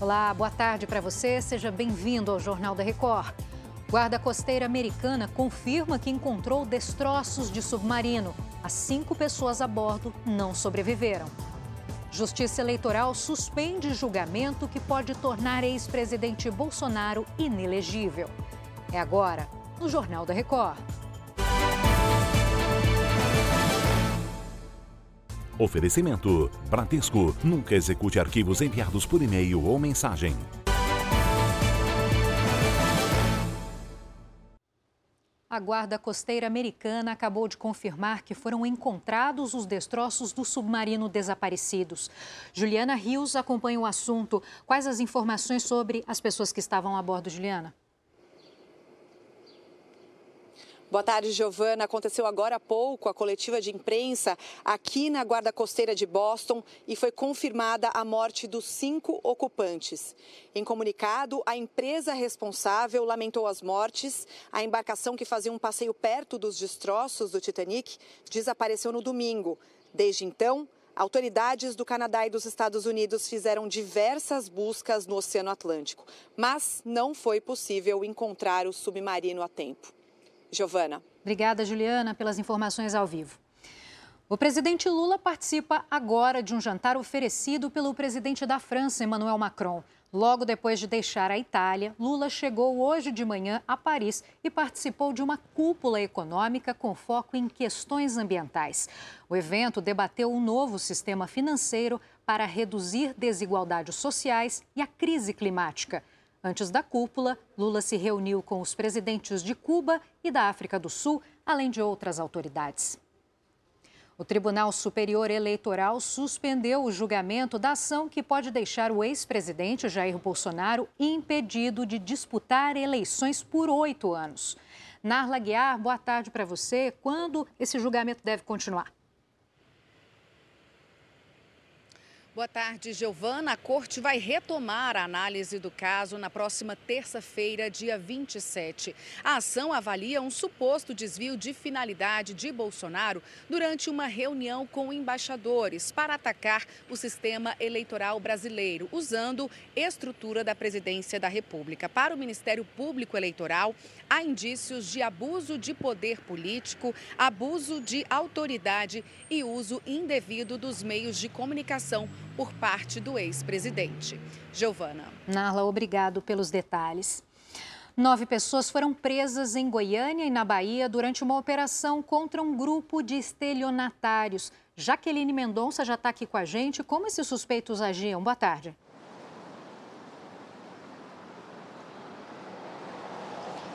Olá, boa tarde para você. Seja bem-vindo ao Jornal da Record. Guarda Costeira Americana confirma que encontrou destroços de submarino. As cinco pessoas a bordo não sobreviveram. Justiça Eleitoral suspende julgamento que pode tornar ex-presidente Bolsonaro inelegível. É agora, no Jornal da Record. Oferecimento: Bradesco. Nunca execute arquivos enviados por e-mail ou mensagem. A Guarda Costeira Americana acabou de confirmar que foram encontrados os destroços do submarino desaparecidos. Juliana Rios acompanha o assunto. Quais as informações sobre as pessoas que estavam a bordo, Juliana? Boa tarde, Giovana. Aconteceu agora há pouco a coletiva de imprensa aqui na Guarda Costeira de Boston e foi confirmada a morte dos cinco ocupantes. Em comunicado, a empresa responsável lamentou as mortes. A embarcação que fazia um passeio perto dos destroços do Titanic desapareceu no domingo. Desde então, Autoridades do Canadá e dos Estados Unidos fizeram diversas buscas no Oceano Atlântico, mas não foi possível encontrar o submarino a tempo. Giovana. Obrigada, Juliana, pelas informações ao vivo. O presidente Lula participa agora de um jantar oferecido pelo presidente da França, Emmanuel Macron. Logo depois de deixar a Itália, Lula chegou hoje de manhã a Paris e participou de uma cúpula econômica com foco em questões ambientais. O evento debateu um novo sistema financeiro para reduzir desigualdades sociais e a crise climática. Antes da cúpula, Lula se reuniu com os presidentes de Cuba e da África do Sul, além de outras autoridades. O Tribunal Superior Eleitoral suspendeu o julgamento da ação que pode deixar o ex-presidente Jair Bolsonaro impedido de disputar eleições por oito anos. Narla Guiar, boa tarde para você. Quando esse julgamento deve continuar? Boa tarde, Giovana. A corte vai retomar a análise do caso na próxima terça-feira, dia 27. A ação avalia um suposto desvio de finalidade de Bolsonaro durante uma reunião com embaixadores para atacar o sistema eleitoral brasileiro, usando estrutura da presidência da República. Para o Ministério Público Eleitoral, há indícios de abuso de poder político, abuso de autoridade e uso indevido dos meios de comunicação por parte do ex-presidente. Giovana. Narla, obrigado pelos detalhes. Nove pessoas foram presas em Goiânia e na Bahia durante uma operação contra um grupo de estelionatários. Jaqueline Mendonça já está aqui com a gente. Como esses suspeitos agiam? Boa tarde.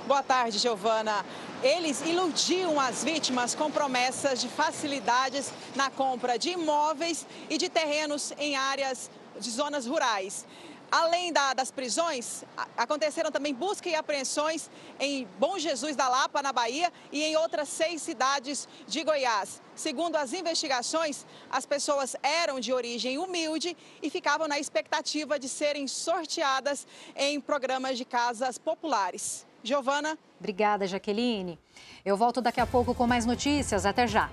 Boa tarde, Giovana. Eles iludiam as vítimas com promessas de facilidades na compra de imóveis e de terrenos em áreas de zonas rurais. Além da, das prisões, aconteceram também busca e apreensões em Bom Jesus da Lapa, na Bahia, e em outras seis cidades de Goiás. Segundo as investigações, as pessoas eram de origem humilde e ficavam na expectativa de serem sorteadas em programas de casas populares. Giovana. Obrigada, Jaqueline. Eu volto daqui a pouco com mais notícias. Até já.